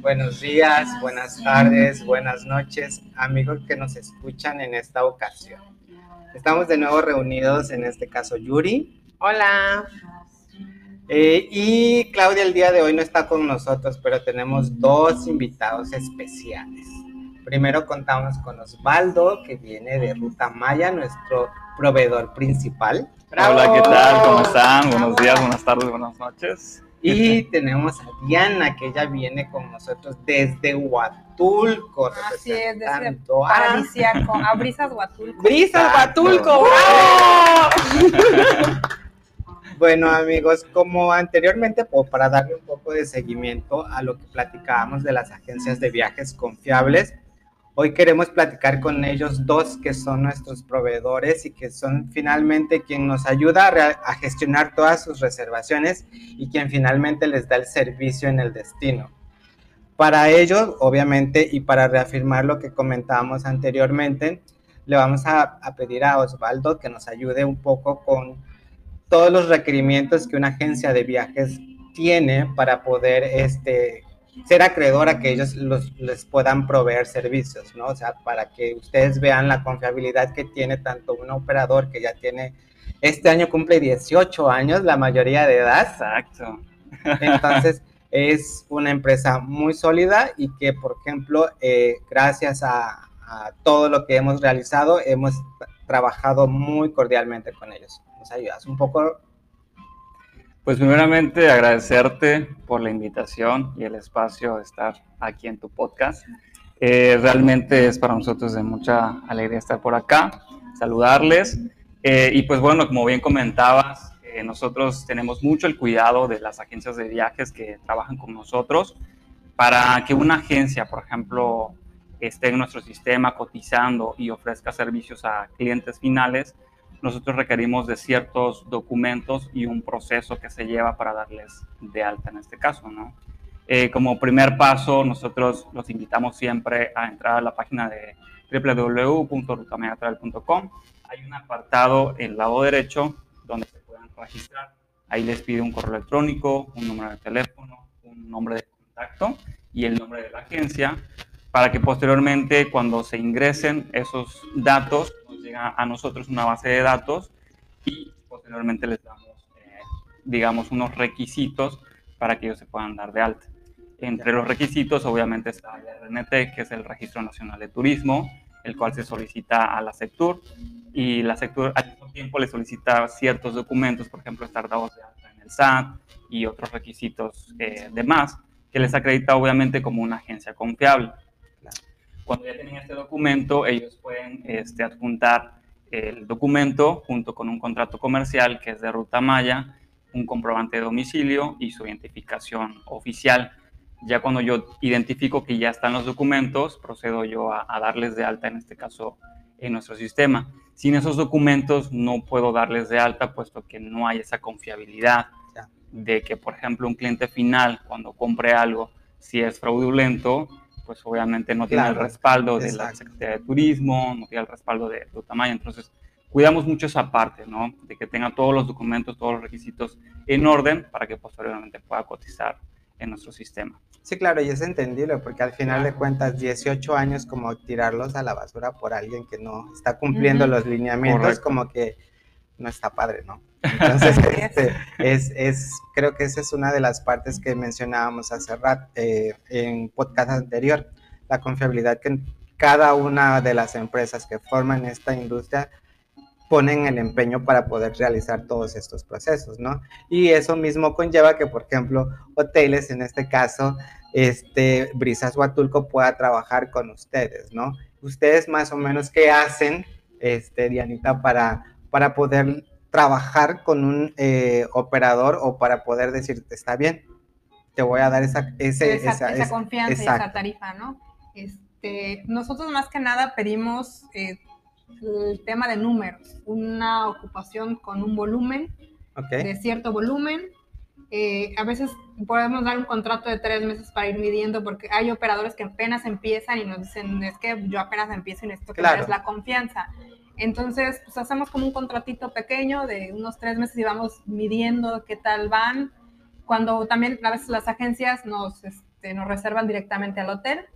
Buenos días, buenas tardes, buenas noches, amigos que nos escuchan en esta ocasión. Estamos de nuevo reunidos, en este caso Yuri. Hola. Eh, y Claudia el día de hoy no está con nosotros, pero tenemos dos invitados especiales. Primero contamos con Osvaldo, que viene de Ruta Maya, nuestro proveedor principal. Hola, ¿qué tal? ¿Cómo están? Buenos días, buenas tardes, buenas noches. Y tenemos a Diana, que ella viene con nosotros desde Huatulco. Así es, desde Paradisiaco, a Brisas Huatulco. ¡Brisas Huatulco! Bueno, amigos, como anteriormente, para darle un poco de seguimiento a lo que platicábamos de las agencias de viajes confiables, hoy queremos platicar con ellos dos que son nuestros proveedores y que son finalmente quien nos ayuda a, gestionar todas sus reservaciones y quien finalmente les da el servicio en el destino. Para ello, obviamente, y para reafirmar lo que comentábamos anteriormente, le vamos a pedir a Osvaldo que nos ayude un poco con todos los requerimientos que una agencia de viajes tiene para poder este, ser acreedora que ellos les puedan proveer servicios, ¿no? O sea, para que ustedes vean la confiabilidad que tiene tanto un operador que ya tiene, este año cumple 18 años, la mayoría de edad. Exacto. Entonces, es una empresa muy sólida y que, por ejemplo, eh, gracias a, a todo lo que hemos realizado, hemos trabajado muy cordialmente con ellos nos ayudas un poco. Pues primeramente agradecerte por la invitación y el espacio de estar aquí en tu podcast. Eh, realmente es para nosotros de mucha alegría estar por acá, saludarles. Eh, y pues bueno, como bien comentabas, eh, nosotros tenemos mucho el cuidado de las agencias de viajes que trabajan con nosotros para que una agencia, por ejemplo, esté en nuestro sistema cotizando y ofrezca servicios a clientes finales, nosotros requerimos de ciertos documentos y un proceso que se lleva para darles de alta en este caso, ¿no? Eh, como primer paso, nosotros los invitamos siempre a entrar a la página de www.rutamegatravel.com. Hay un apartado en el lado derecho donde se pueden registrar. Ahí les pide un correo electrónico, un número de teléfono, un nombre de contacto y el nombre de la agencia para que posteriormente cuando se ingresen esos datos a nosotros una base de datos y posteriormente les damos, eh, digamos, unos requisitos para que ellos se puedan dar de alta. Entre los requisitos, obviamente, está el RNT, que es el Registro Nacional de Turismo, el cual se solicita a la Sectur, y la Sectur al mismo tiempo le solicita ciertos documentos, por ejemplo, estar dados de alta en el SAT y otros requisitos eh, que les acredita obviamente como una agencia confiable. Cuando ya tienen este documento, ellos pueden este, adjuntar el documento junto con un contrato comercial que es de Ruta Maya, un comprobante de domicilio y su identificación oficial. Ya cuando yo identifico que ya están los documentos, procedo yo a, darles de alta, en este caso, en nuestro sistema. Sin esos documentos no puedo darles de alta, puesto que no hay esa confiabilidad de que, por ejemplo, un cliente final, cuando compre algo, si es fraudulento, pues obviamente no tiene el respaldo de la Secretaría de Turismo, no tiene el respaldo de tamaño, entonces cuidamos mucho esa parte, ¿no? De que tenga todos los documentos, todos los requisitos en orden para que posteriormente pueda cotizar en nuestro sistema. Sí, claro, y es entendible, porque al final de cuentas, 18 años como tirarlos a la basura por alguien que no está cumpliendo los lineamientos, como que no está padre, ¿no? Entonces, es, es, creo que esa es una de las partes que mencionábamos hace rato eh, en podcast anterior, la confiabilidad que cada una de las empresas que forman esta industria ponen el empeño para poder realizar todos estos procesos, ¿no? Y eso mismo conlleva que, por ejemplo, hoteles, en este caso, este, Brisas Huatulco pueda trabajar con ustedes, ¿no? Ustedes más o menos, ¿qué hacen, este, Dianita, para para poder trabajar con un eh, operador o para poder decir, está bien, te voy a dar esa, esa, confianza y esa tarifa, ¿no? Este, nosotros más que nada pedimos eh, el tema de números, una ocupación con un volumen, de cierto volumen. Eh, a veces podemos dar un contrato de tres meses para ir midiendo porque hay operadores que apenas empiezan y nos dicen, es que yo apenas empiezo y necesito que claro. la confianza. Entonces, pues hacemos como un contratito pequeño de unos tres meses y vamos midiendo qué tal van. cuando también a veces las agencias nos, este, nos reservan directamente al hotel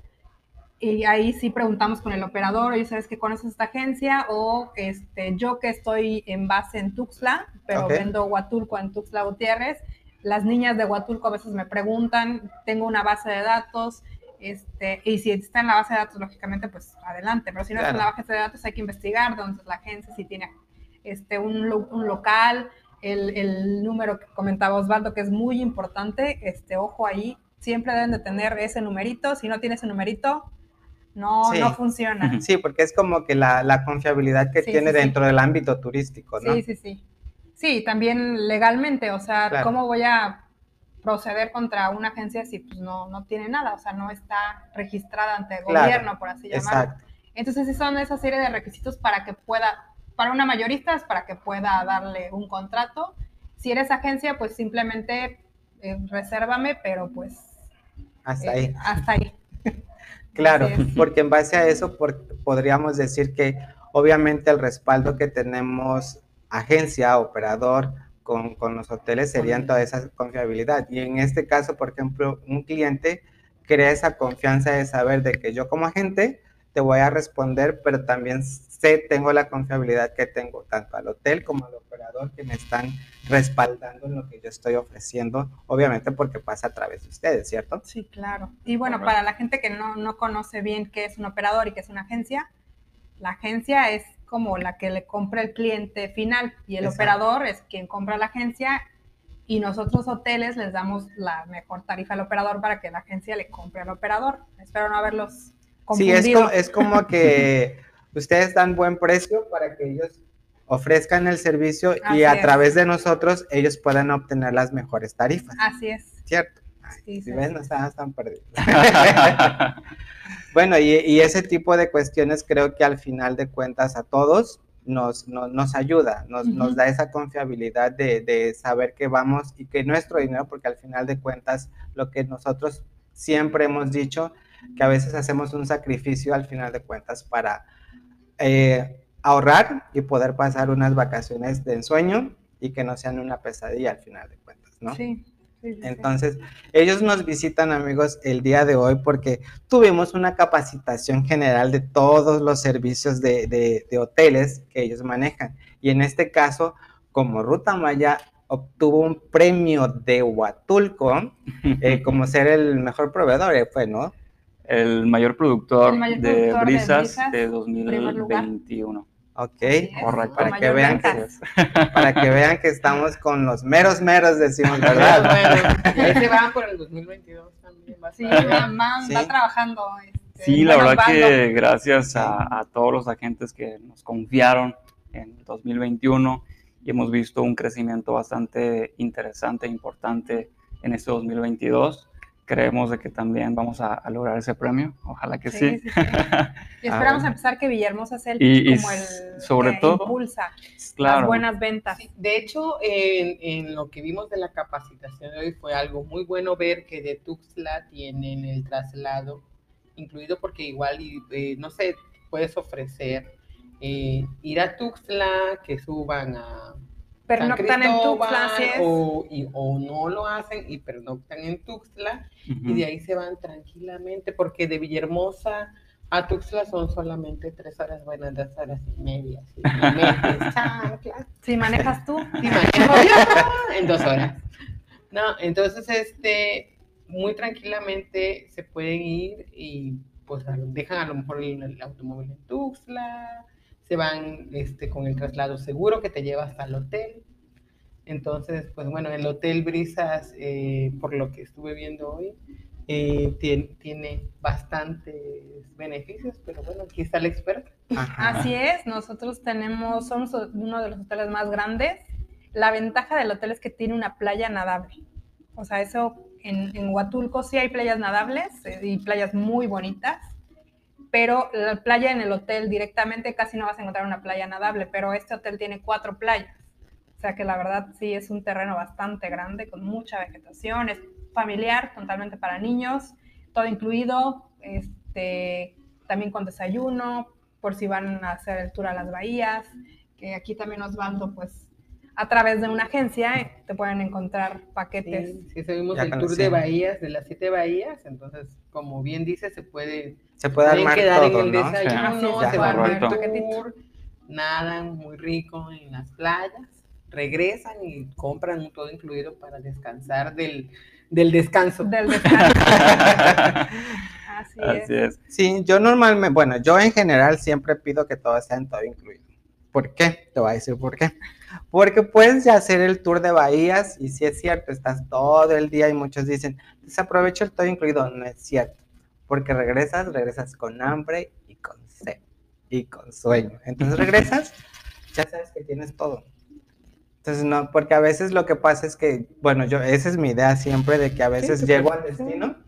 y ahí sí preguntamos con el operador, oye, ¿sabes que conoces esta agencia? O este, yo que estoy en base en Tuxtla, pero vendo Huatulco en Tuxtla Gutiérrez, las niñas de Huatulco a veces me preguntan, tengo una base de datos, este, y si está en la base de datos, lógicamente, pues adelante, pero si no está en la base de datos hay que investigar dónde es la agencia, si tiene este, un, un local, el, el, número que comentaba Osvaldo, que es muy importante, este, ojo ahí, siempre deben de tener ese numerito, si no tiene ese numerito, no, no funciona. Sí, porque es como que la, la confiabilidad que tiene dentro del ámbito turístico, ¿no? Sí, sí, sí. Sí, también legalmente, o sea, ¿cómo voy a proceder contra una agencia si pues no, no tiene nada? O sea, no está registrada ante el gobierno, por así llamarlo. Entonces, sí son esa serie de requisitos para que pueda, para una mayorista es para que pueda darle un contrato. Si eres agencia, pues simplemente eh, resérvame, pero pues... Hasta ahí. Eh, hasta ahí. Claro, porque en base a eso podríamos decir que obviamente el respaldo que tenemos agencia, operador, con, con, los hoteles serían toda esa confiabilidad. Y en este caso, por ejemplo, un cliente crea esa confianza de saber de que yo como agente te voy a responder, pero también sé, tengo la confiabilidad que tengo tanto al hotel como al operador que me están respaldando en lo que yo estoy ofreciendo, obviamente porque pasa a través de ustedes, ¿cierto? Sí, claro. Y bueno, para la gente que no, no conoce bien qué es un operador y qué es una agencia, la agencia es como la que le compra el cliente final y el operador es quien compra la agencia y nosotros hoteles les damos la mejor tarifa al operador para que la agencia le compre al operador. Espero no haberlos confundido. Sí, es como, es como que ustedes dan buen precio para que ellos ofrezcan el servicio y a través de nosotros ellos puedan obtener las mejores tarifas. Así es. ¿Cierto? Si ven, no estamos tan perdidos. bueno, y, ese tipo de cuestiones creo que al final de cuentas a todos nos, nos, ayuda, nos, nos, da esa confiabilidad de, de, saber que vamos y que nuestro dinero, porque al final de cuentas lo que nosotros siempre hemos dicho, que a veces hacemos un sacrificio al final de cuentas para eh, ahorrar y poder pasar unas vacaciones de ensueño y que no sean una pesadilla al final de cuentas, ¿no? Sí. Entonces, ellos nos visitan, amigos, el día de hoy porque tuvimos una capacitación general de todos los servicios de, de, hoteles que ellos manejan. Y en este caso, como Ruta Maya obtuvo un premio de Huatulco eh, como ser el mejor proveedor, eh, fue, ¿no? El mayor productor, de, brisas de, 2021. Ok. Para que, vean que, para que vean que estamos con los meros meros, decimos, ¿verdad? bueno, se van por el 2022 también. Va sí, va, trabajando. Este, sí, la verdad que gracias a, a, todos los agentes que nos confiaron en el 2021 y hemos visto un crecimiento bastante interesante e importante en este 2022 creemos de que también vamos a, lograr ese premio. Ojalá que sí. y esperamos empezar que Villahermosa sea el, como el sobre todo, impulsa las buenas ventas. de hecho, en, lo que vimos de la capacitación de hoy fue algo muy bueno ver que de Tuxtla tienen el traslado incluido porque igual, eh, no sé, puedes ofrecer eh, ir a Tuxtla, que suban a pernoctan en Tuxtla, o, o, no lo hacen y pernoctan en Tuxtla y de ahí se van tranquilamente porque de Villahermosa a Tuxtla son solamente tres horas, buenas dos horas y media. Si manejas tú. Si manejo en dos horas. No, entonces este, muy tranquilamente se pueden ir y pues dejan a lo mejor el automóvil en Tuxtla se van este, con el traslado seguro que te lleva hasta el hotel. Entonces, pues bueno, el Hotel Brisas, eh, por lo que estuve viendo hoy, eh, tiene, tiene, bastantes beneficios, pero bueno, aquí está el experto. Así es, nosotros tenemos, somos uno de los hoteles más grandes. La ventaja del hotel es que tiene una playa nadable. O sea, eso en, en Huatulco sí hay playas nadables eh, y playas muy bonitas pero la playa en el hotel directamente casi no vas a encontrar una playa nadable, pero este hotel tiene cuatro playas. O sea que la verdad sí es un terreno bastante grande, con mucha vegetación, es familiar, totalmente para niños, todo incluido, este, también con desayuno, por si van a hacer el tour a las bahías, que aquí también Osvaldo pues a través de una agencia eh, te pueden encontrar paquetes. Sí, sí seguimos el tour de bahías, de las siete bahías, entonces, como bien dice, se puede, se puede armar quedar todo, en el ¿no? desayuno, se puede armar el tour, nadan muy rico en las playas, regresan y compran todo incluido para descansar del, del descanso. Del descanso. Así, es. Sí, yo normalmente, bueno, yo en general siempre pido que todo sea en todo incluido. ¿Por qué? Te voy a decir por qué. Porque puedes hacer el tour de bahías y si es cierto, estás todo el día y muchos dicen, desaprovecho el todo incluido. No es cierto. Porque regresas, regresas con hambre y con sed y con sueño. Entonces regresas, ya sabes que tienes todo. Entonces, no, porque a veces lo que pasa es que, bueno, yo, esa es mi idea siempre de que a veces llego al destino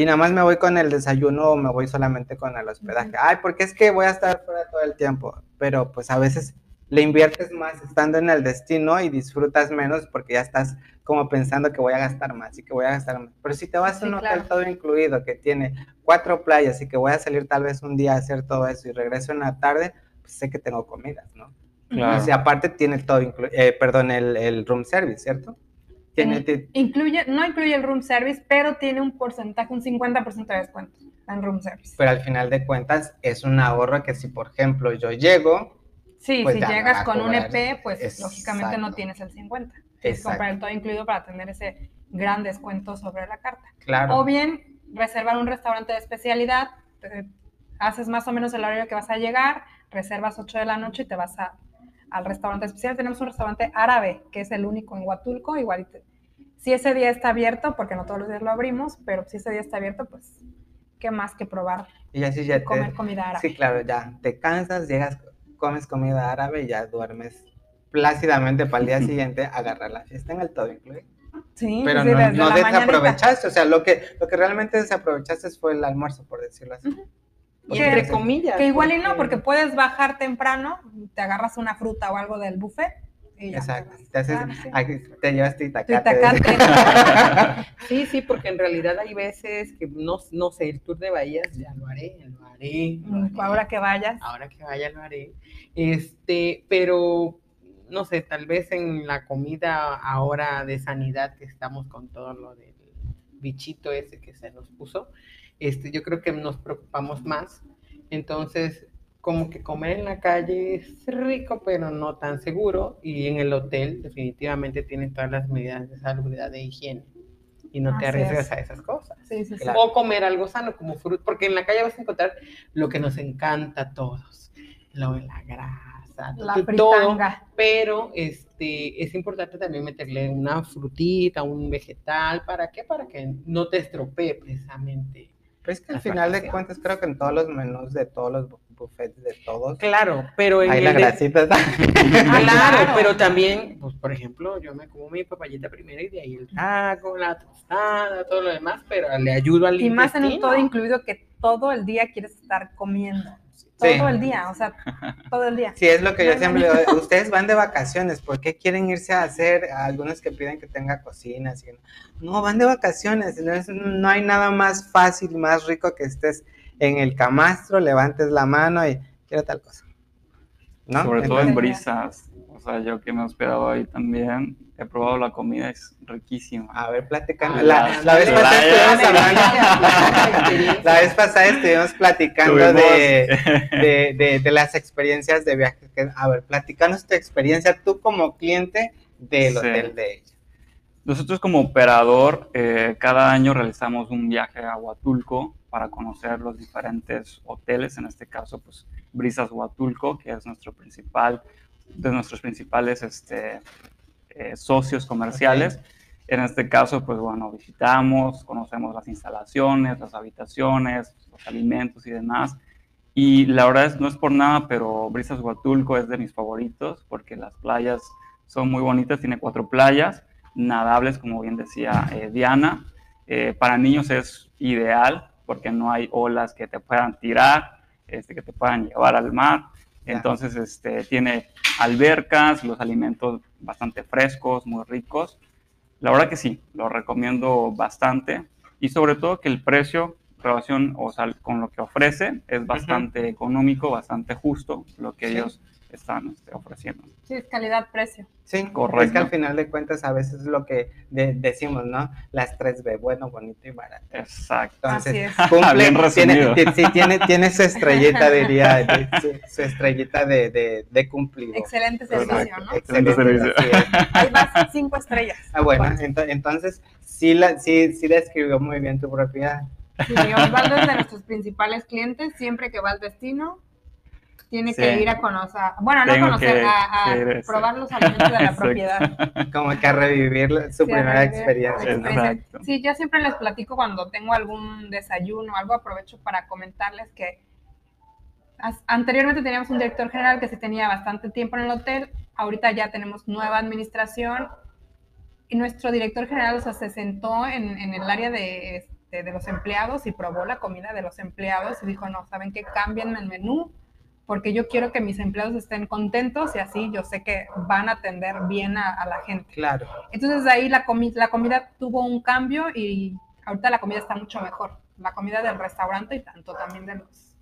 y nada más me voy con el desayuno o me voy solamente con el hospedaje. Ay, porque es que voy a estar fuera todo el tiempo, pero pues a veces le inviertes más estando en el destino y disfrutas menos porque ya estás como pensando que voy a gastar más y que voy a gastar más. Pero si te vas a un hotel todo incluido que tiene cuatro playas y que voy a salir tal vez un día a hacer todo eso y regreso en la tarde, pues sé que tengo comidas, ¿no? Claro. Y aparte tiene todo incluido, eh, perdón, el, el room service, ¿cierto? Incluye, no incluye el room service, pero tiene un porcentaje, un 50% de descuento en room service. Pero al final de cuentas es un ahorro que si, por ejemplo, yo llego... Sí, pues si llegas con un EP, pues lógicamente no tienes el 50. Tienes que comprar el todo incluido para tener ese gran descuento sobre la carta. Claro. O bien reservar un restaurante de especialidad, haces más o menos el horario que vas a llegar, reservas 8 de la noche y te vas a, al restaurante especial. Tenemos un restaurante árabe, que es el único en Huatulco, igual si ese día está abierto, porque no todos los días lo abrimos, pero si ese día está abierto, pues, ¿qué más que probar? Y así ya comer comida árabe. Sí, claro, ya te cansas, llegas, comes comida árabe y ya duermes plácidamente para el día siguiente agarrar la fiesta en el todo incluido. Sí, pero no, no desaprovechaste, o sea, lo que, lo que realmente desaprovechaste fue el almuerzo, por decirlo así. entre comillas. Que igual y no, porque puedes bajar temprano, te agarras una fruta o algo del buffet Exacto. Te, haces, te llevas sí, sí, porque en realidad hay veces que no, no sé, el tour de Bahías ya lo haré, lo haré. Mm, ahora que vayas. Ahora que vaya lo haré. Este, pero no sé, tal vez en la comida ahora de sanidad que estamos con todo lo del bichito ese que se nos puso, este, yo creo que nos preocupamos más. Entonces, como que comer en la calle es rico, pero no tan seguro. Y en el hotel definitivamente tienes todas las medidas de salubridad e higiene. Y no te arriesgas a esas cosas. O comer algo sano como fruta, porque en la calle vas a encontrar lo que nos encanta a todos. Lo de la grasa, la todo. Pero este, es importante también meterle una frutita, un vegetal. ¿Para qué? Para que no te estropee precisamente. Pues que al final de cuentas creo que en todos los menús de todos los buffets de todos. Claro, pero en Hay la grasita. claro, pero también, pues por ejemplo, yo me como mi papayita primero y de ahí el taco, la tostada, todo lo demás, pero le ayudo al Y más en un todo incluido que todo el día quieres estar comiendo. Todo el día, o sea, todo el día. Sí, es lo que yo siempre digo. Ustedes van de vacaciones, ¿por qué quieren irse a hacer? algunos que piden que tenga cocina, no, van de vacaciones. no hay nada más fácil, más rico que estés en el camastro, levantes la mano y quiero tal cosa. ¿No? Sobre todo en brisas. O sea, yo que me he hospedado ahí también, he probado la comida, es riquísima. A ver, platicando. La, vez pasada estuvimos hablando, la vez pasada estuvimos platicando de, de, de, las experiencias de viaje. A ver, platicanos tu experiencia tú como cliente del hotel de ella. Nosotros como operador, eh, cada año realizamos un viaje a Huatulco para conocer los diferentes hoteles, en este caso, pues Brisas Huatulco, que es nuestro principal, de nuestros principales este, eh, socios comerciales. En este caso, pues bueno, visitamos, conocemos las instalaciones, las habitaciones, los alimentos y demás. Y la verdad es, no es por nada, pero Brisas Huatulco es de mis favoritos porque las playas son muy bonitas, tiene cuatro playas nadables, como bien decía eh, Diana. Eh, para niños es ideal porque no hay olas que te puedan tirar, este, que te puedan llevar al mar. Entonces, este, tiene albercas, los alimentos bastante frescos, muy ricos. La verdad que sí, lo recomiendo bastante. Y sobre todo que el precio, relación o sea, con lo que ofrece, es bastante económico, bastante justo, lo que ellos están este, ofreciendo. Sí, es calidad-precio. Sí, correcto. Es que al final de cuentas a veces es lo que decimos, ¿no? Las 3B, bueno, bonito y barato. Exacto. Entonces, cumple, tiene, sí, tiene, tiene su estrellita, diría, su, estrellita de, de, de cumplido. Excelente servicio, ¿no? Excelente servicio. Ahí vas, cinco estrellas. Ah, bueno, entonces sí, la, sí, sí describió muy bien tu propiedad. Sí, Osvaldo es de nuestros principales clientes, siempre que va al destino, tiene que ir a conocer, bueno, no conocer, a, probar los alimentos de la propiedad. Como que a revivir su primera experiencia. Sí, yo siempre les platico cuando tengo algún desayuno, algo aprovecho para comentarles que anteriormente teníamos un director general que se tenía bastante tiempo en el hotel, ahorita ya tenemos nueva administración y nuestro director general se sentó en, en el área de, de, de, los empleados y probó la comida de los empleados y dijo, no, ¿saben qué? Cambien el menú, porque yo quiero que mis empleados estén contentos y así yo sé que van a atender bien a, la gente. Claro. Entonces ahí la, la comida tuvo un cambio y ahorita la comida está mucho mejor. La comida del restaurante y tanto también de los,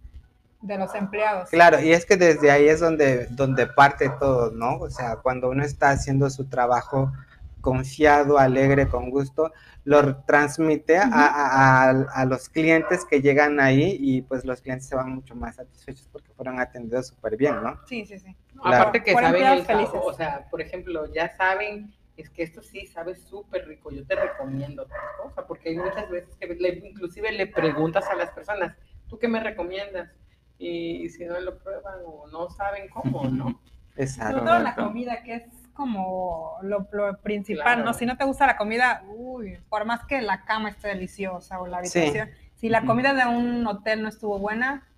de los empleados. Claro, y es que desde ahí es donde, donde parte todo, ¿no? O sea, cuando uno está haciendo su trabajo confiado, alegre, con gusto, lo transmite a, los clientes que llegan ahí y pues los clientes se van mucho más satisfechos porque fueron atendidos súper bien, ¿no? Sí, sí, sí. Aparte que saben el sabor, o sea, por ejemplo, ya saben, es que esto sí sabe súper rico, yo te recomiendo tal cosa, porque hay muchas veces que inclusive le preguntas a las personas, ¿tú qué me recomiendas? Y, si no lo prueban o no saben cómo, ¿no? Exacto. Sobre todo la comida que es como lo, principal, ¿no? Si no te gusta la comida, uy, por más que la cama esté deliciosa o la habitación, si la comida de un hotel no estuvo buena,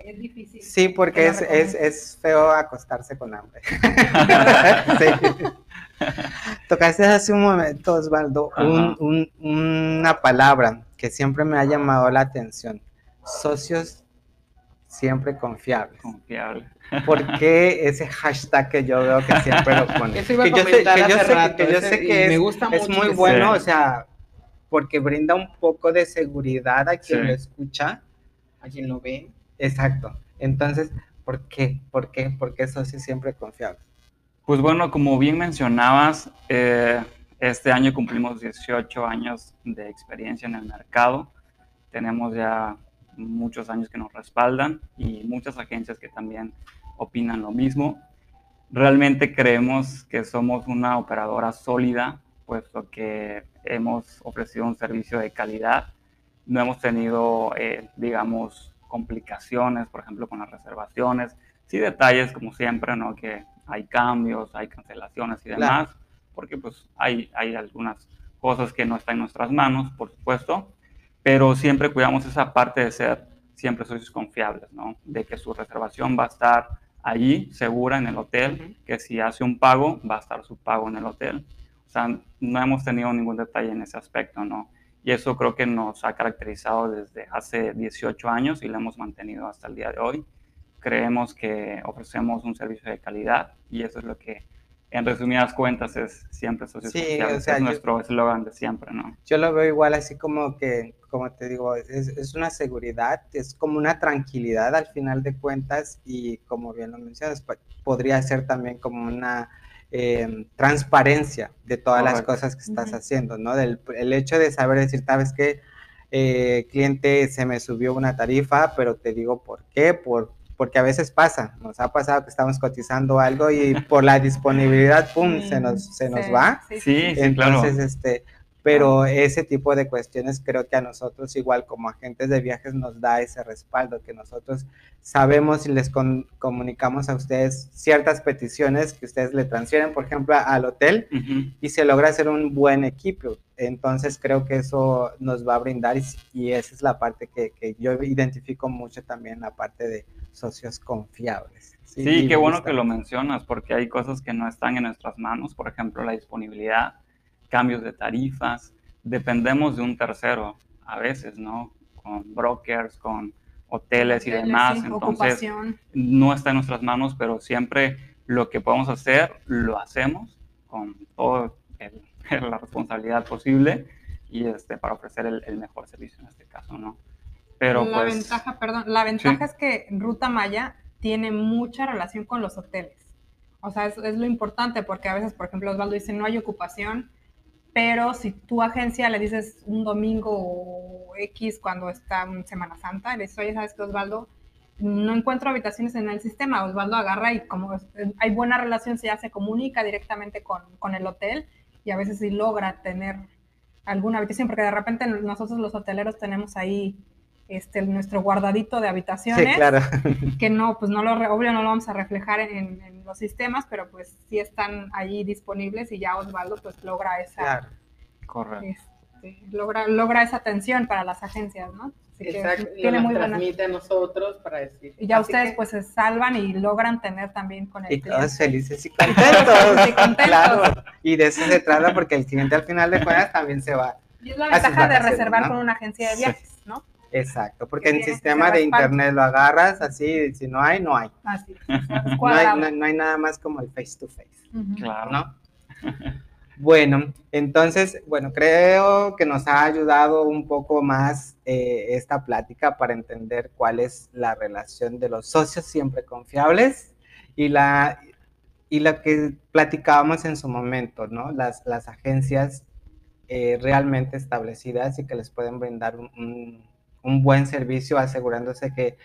es difícil. Sí, porque es, es, es, feo acostarse con hambre. sí. Tocaste hace un momento, Osvaldo, un, una palabra que siempre me ha llamado la atención. Socios siempre confiables. Confiables. ¿Por qué ese hashtag que yo veo que siempre lo pone? que yo sé, que yo sé, que, es, muy bueno, o sea, porque brinda un poco de seguridad a quien lo escucha. A quien lo ve. Exacto. Entonces, ¿por qué? ¿Por qué? ¿Por qué socios siempre confiables? Pues bueno, como bien mencionabas, eh, este año cumplimos 18 años de experiencia en el mercado. Tenemos ya muchos años que nos respaldan y muchas agencias que también opinan lo mismo. Realmente creemos que somos una operadora sólida, puesto que hemos ofrecido un servicio de calidad. No hemos tenido, eh, digamos, complicaciones, por ejemplo, con las reservaciones. Sí, detalles, como siempre, ¿no? Que hay cambios, hay cancelaciones y demás, porque pues hay, hay algunas cosas que no están en nuestras manos, por supuesto, pero siempre cuidamos esa parte de ser siempre socios confiables, ¿no? De que su reservación va a estar allí, segura, en el hotel, que si hace un pago, va a estar su pago en el hotel. O sea, no hemos tenido ningún detalle en ese aspecto, ¿no? Y eso creo que nos ha caracterizado desde hace 18 años y lo hemos mantenido hasta el día de hoy. Creemos que ofrecemos un servicio de calidad y eso es lo que en resumidas cuentas es siempre socios sí, o sea, es nuestro eslogan de siempre, ¿no? Yo lo veo igual así como que, como te digo, es, es, una seguridad, es como una tranquilidad al final de cuentas y como bien lo mencionas, podría ser también como una eh, transparencia de todas las cosas que estás haciendo, ¿no? Del, el hecho de saber decir, sabes que eh, cliente se me subió una tarifa, pero te digo por qué, por porque a veces pasa, nos ha pasado que estamos cotizando algo y por la disponibilidad, pum, se nos, se nos va. Sí, sí, Entonces, este, pero ese tipo de cuestiones creo que a nosotros igual como agentes de viajes nos da ese respaldo, que nosotros sabemos y les comunicamos a ustedes ciertas peticiones que ustedes le transfieren, por ejemplo, al hotel y se logra hacer un buen equipo. Entonces creo que eso nos va a brindar y, esa es la parte que, que yo identifico mucho también, la parte de socios confiables. Sí, qué bueno que lo mencionas, porque hay cosas que no están en nuestras manos, por ejemplo, la disponibilidad, cambios de tarifas, dependemos de un tercero a veces, ¿no? Con brokers, con hoteles y demás, entonces no está en nuestras manos, pero siempre lo que podemos hacer, lo hacemos con toda la responsabilidad posible y este, para ofrecer el, el mejor servicio en este caso, ¿no? la pues, ventaja, perdón, la ventaja es que Ruta Maya tiene mucha relación con los hoteles. O sea, es, es lo importante porque a veces, por ejemplo, Osvaldo dice, no hay ocupación, pero si tu agencia le dices un domingo X cuando está en Semana Santa, le dices, oye, ¿sabes qué, Osvaldo? No encuentro habitaciones en el sistema. Osvaldo agarra y como hay buena relación, ya se comunica directamente con, con el hotel y a veces sí logra tener alguna habitación, porque de repente nosotros los hoteleros tenemos ahí este, nuestro guardadito de habitaciones, claro. que no, pues no lo, obvio no lo vamos a reflejar en, los sistemas, pero pues sí están allí disponibles y ya Osvaldo pues logra esa, este, logra, logra esa atención para las agencias, ¿no? Exacto, tiene muy transmite a nosotros para decir. Y ya ustedes pues se salvan y logran tener también con el Y todos felices y contentos. y contentos. Claro, y de eso se trata porque el cliente al final de cuentas también se va. Y es la ventaja de reservar con una agencia de viajes, ¿no? Exacto, porque en sistema de internet lo agarras así, si no hay, no hay. Así. no, hay no, hay nada más como el face to face. Claro. ¿No? Bueno, entonces, bueno, creo que nos ha ayudado un poco más eh, esta plática para entender cuál es la relación de los socios siempre confiables y la, y la que platicábamos en su momento, ¿no? Las, las agencias eh, realmente establecidas y que les pueden brindar un un buen servicio asegurándose que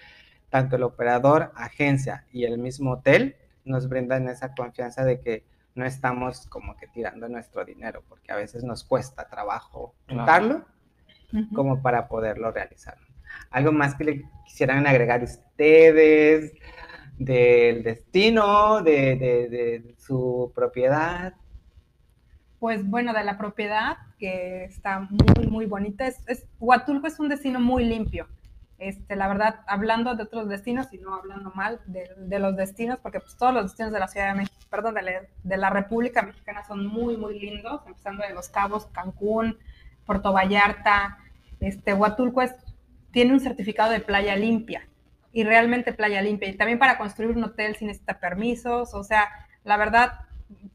tanto el operador, agencia y el mismo hotel nos brindan esa confianza de que no estamos como que tirando nuestro dinero, porque a veces nos cuesta trabajo juntarlo como para poderlo realizar. Algo más que le quisieran agregar ustedes del destino, de, de su propiedad. Pues bueno, de la propiedad, que está muy, muy bonita. Es, Huatulco es un destino muy limpio. Este, la verdad, hablando de otros destinos y no hablando mal de, de los destinos, porque pues, todos los destinos de la Ciudad de México, perdón, de la, de la, República Mexicana son muy, muy lindos, empezando de Los Cabos, Cancún, Puerto Vallarta. Este, Huatulco es, tiene un certificado de playa limpia y realmente playa limpia. Y también para construir un hotel sin necesita permisos, o sea, la verdad,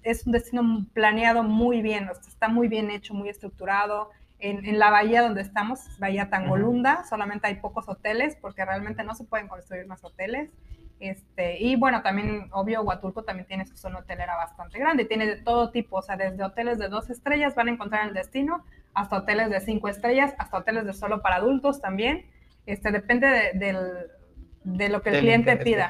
es un destino planeado muy bien, está muy bien hecho, muy estructurado. En, la bahía donde estamos, Bahía Tangolunda, solamente hay pocos hoteles porque realmente no se pueden construir más hoteles. Este, y bueno, también, obvio, Huatulco también tiene su zona hotelera bastante grande, tiene de todo tipo, o sea, desde hoteles de dos estrellas van a encontrar el destino, hasta hoteles de cinco estrellas, hasta hoteles de solo para adultos también. Este, depende de, de lo que el cliente pida.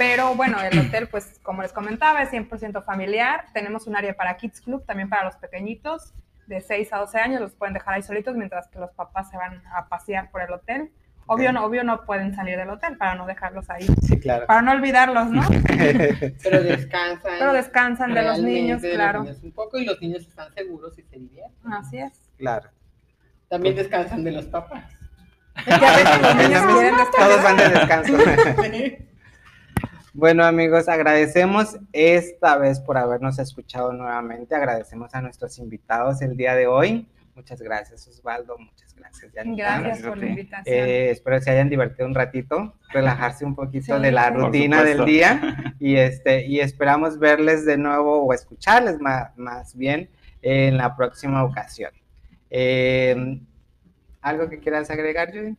Pero bueno, el hotel, pues como les comentaba, es 100% familiar. Tenemos un área para Kids Club, también para los pequeñitos, de 6 a 12 años, los pueden dejar ahí solitos mientras que los papás se van a pasear por el hotel. Obvio, no, obvio no pueden salir del hotel para no dejarlos ahí. Sí, claro. Para no olvidarlos, ¿no? Pero descansan. Pero descansan de los niños, claro. un poco y los niños están seguros y se divierten. Así es. Claro. También descansan de los papás. Todos van de descanso. Bueno amigos, agradecemos esta vez por habernos escuchado nuevamente. Agradecemos a nuestros invitados el día de hoy. Muchas gracias Osvaldo, muchas gracias. Gracias por la invitación. Eh, espero que se hayan divertido un ratito, relajarse un poquito de la rutina del día y, este, y esperamos verles de nuevo o escucharles más, más bien en la próxima ocasión. Eh, ¿Algo que quieras agregar, Judy?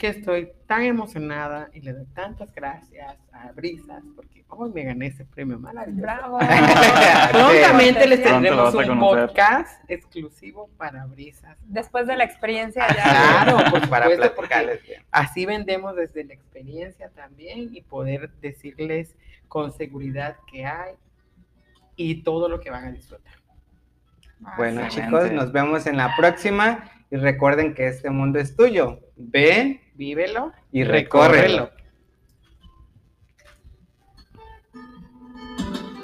Que estoy tan emocionada y le doy tantas gracias a Brisas porque hoy me gané ese premio maravilloso. ¡Bravo! Prontamente les tendremos un podcast exclusivo para Brisas. Después de la experiencia ya. Claro, pues para porque así vendemos desde la experiencia también y poder decirles con seguridad que hay y todo lo que van a disfrutar. Bueno, chicos, nos vemos en la próxima y recuerden que este mundo es tuyo. Ve, vívelo y recórrelo.